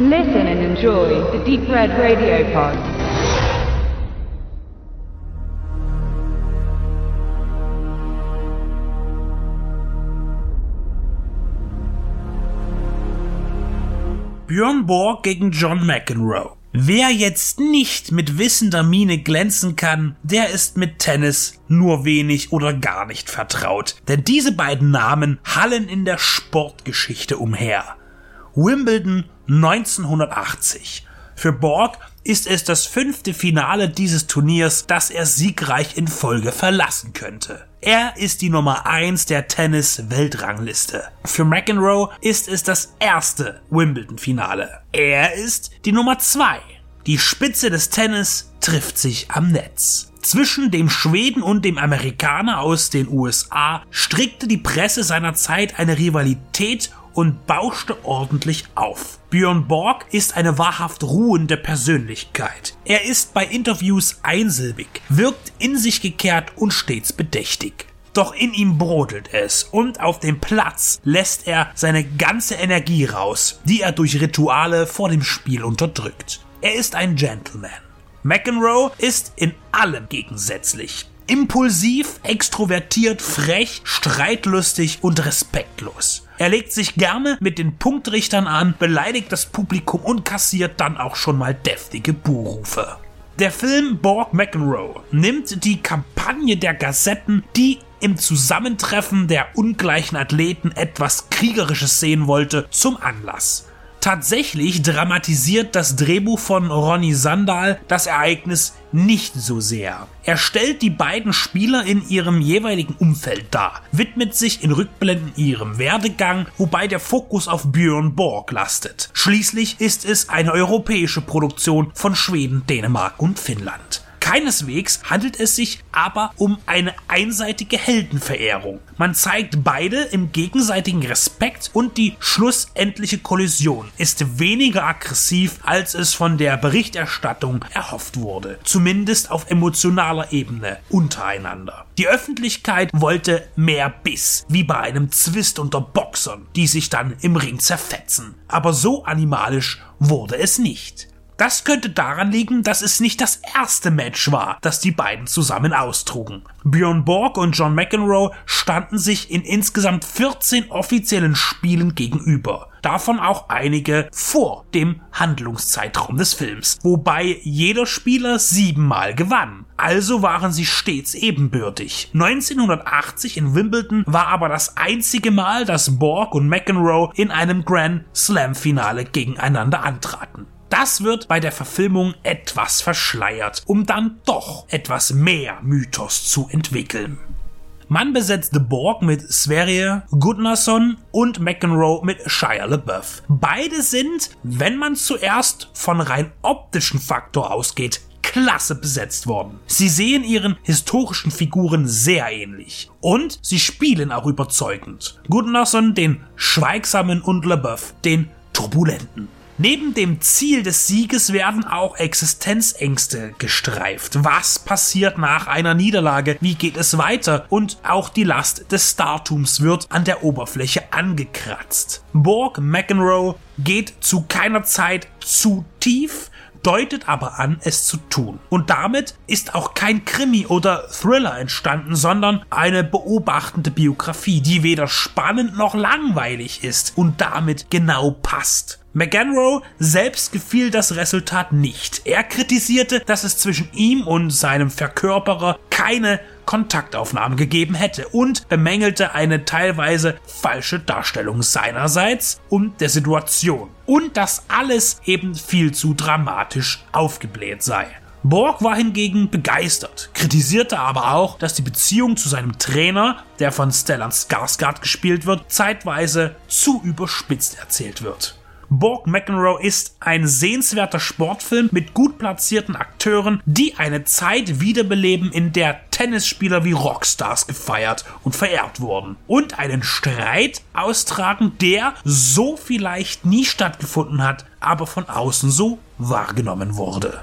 Listen and enjoy the Deep Red Radio Pod. Björn Borg gegen John McEnroe. Wer jetzt nicht mit wissender Miene glänzen kann, der ist mit Tennis nur wenig oder gar nicht vertraut. Denn diese beiden Namen hallen in der Sportgeschichte umher. Wimbledon 1980. Für Borg ist es das fünfte Finale dieses Turniers, das er siegreich in Folge verlassen könnte. Er ist die Nummer 1 der Tennis-Weltrangliste. Für McEnroe ist es das erste Wimbledon-Finale. Er ist die Nummer 2. Die Spitze des Tennis trifft sich am Netz. Zwischen dem Schweden und dem Amerikaner aus den USA strickte die Presse seiner Zeit eine Rivalität und bauschte ordentlich auf. Björn Borg ist eine wahrhaft ruhende Persönlichkeit. Er ist bei Interviews einsilbig, wirkt in sich gekehrt und stets bedächtig. Doch in ihm brodelt es und auf dem Platz lässt er seine ganze Energie raus, die er durch Rituale vor dem Spiel unterdrückt. Er ist ein Gentleman. McEnroe ist in allem gegensätzlich. Impulsiv, extrovertiert, frech, streitlustig und respektlos. Er legt sich gerne mit den Punktrichtern an, beleidigt das Publikum und kassiert dann auch schon mal deftige Buhrufe. Der Film Borg McEnroe nimmt die Kampagne der Gazetten, die im Zusammentreffen der ungleichen Athleten etwas Kriegerisches sehen wollte, zum Anlass. Tatsächlich dramatisiert das Drehbuch von Ronny Sandal das Ereignis nicht so sehr. Er stellt die beiden Spieler in ihrem jeweiligen Umfeld dar, widmet sich in Rückblenden ihrem Werdegang, wobei der Fokus auf Björn Borg lastet. Schließlich ist es eine europäische Produktion von Schweden, Dänemark und Finnland. Keineswegs handelt es sich aber um eine einseitige Heldenverehrung. Man zeigt beide im gegenseitigen Respekt und die schlussendliche Kollision ist weniger aggressiv, als es von der Berichterstattung erhofft wurde. Zumindest auf emotionaler Ebene untereinander. Die Öffentlichkeit wollte mehr Biss, wie bei einem Zwist unter Boxern, die sich dann im Ring zerfetzen. Aber so animalisch wurde es nicht. Das könnte daran liegen, dass es nicht das erste Match war, das die beiden zusammen austrugen. Björn Borg und John McEnroe standen sich in insgesamt 14 offiziellen Spielen gegenüber. Davon auch einige vor dem Handlungszeitraum des Films, wobei jeder Spieler siebenmal gewann. Also waren sie stets ebenbürtig. 1980 in Wimbledon war aber das einzige Mal, dass Borg und McEnroe in einem Grand Slam Finale gegeneinander antraten. Das wird bei der Verfilmung etwas verschleiert, um dann doch etwas mehr Mythos zu entwickeln. Man besetzte Borg mit Sverre Gudnason und McEnroe mit Shia LaBeouf. Beide sind, wenn man zuerst von rein optischen Faktor ausgeht, klasse besetzt worden. Sie sehen ihren historischen Figuren sehr ähnlich. Und sie spielen auch überzeugend. Gudnason den schweigsamen und LaBeouf den turbulenten. Neben dem Ziel des Sieges werden auch Existenzängste gestreift. Was passiert nach einer Niederlage? Wie geht es weiter? Und auch die Last des Startums wird an der Oberfläche angekratzt. Borg McEnroe geht zu keiner Zeit zu tief, deutet aber an, es zu tun. Und damit ist auch kein Krimi oder Thriller entstanden, sondern eine beobachtende Biografie, die weder spannend noch langweilig ist und damit genau passt. McEnroe selbst gefiel das Resultat nicht. Er kritisierte, dass es zwischen ihm und seinem Verkörperer keine Kontaktaufnahmen gegeben hätte und bemängelte eine teilweise falsche Darstellung seinerseits und der Situation. Und dass alles eben viel zu dramatisch aufgebläht sei. Borg war hingegen begeistert, kritisierte aber auch, dass die Beziehung zu seinem Trainer, der von Stellan Skarsgård gespielt wird, zeitweise zu überspitzt erzählt wird. Borg McEnroe ist ein sehenswerter Sportfilm mit gut platzierten Akteuren, die eine Zeit wiederbeleben, in der Tennisspieler wie Rockstars gefeiert und verehrt wurden. Und einen Streit austragen, der so vielleicht nie stattgefunden hat, aber von außen so wahrgenommen wurde.